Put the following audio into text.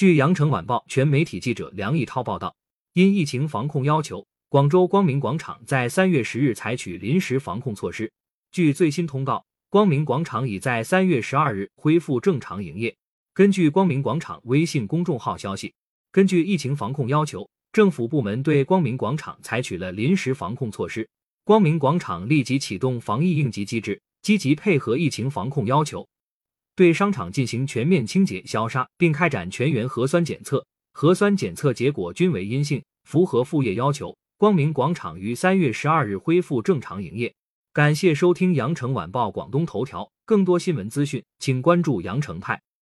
据羊城晚报全媒体记者梁毅涛报道，因疫情防控要求，广州光明广场在三月十日采取临时防控措施。据最新通告，光明广场已在三月十二日恢复正常营业。根据光明广场微信公众号消息，根据疫情防控要求，政府部门对光明广场采取了临时防控措施。光明广场立即启动防疫应急机制，积极配合疫情防控要求，对商场进行全面清洁消杀，并开展全员核酸检测，核酸检测结果均为阴性，符合复业要求。光明广场于三月十二日恢复正常营业。感谢收听羊城晚报广东头条，更多新闻资讯，请关注羊城派。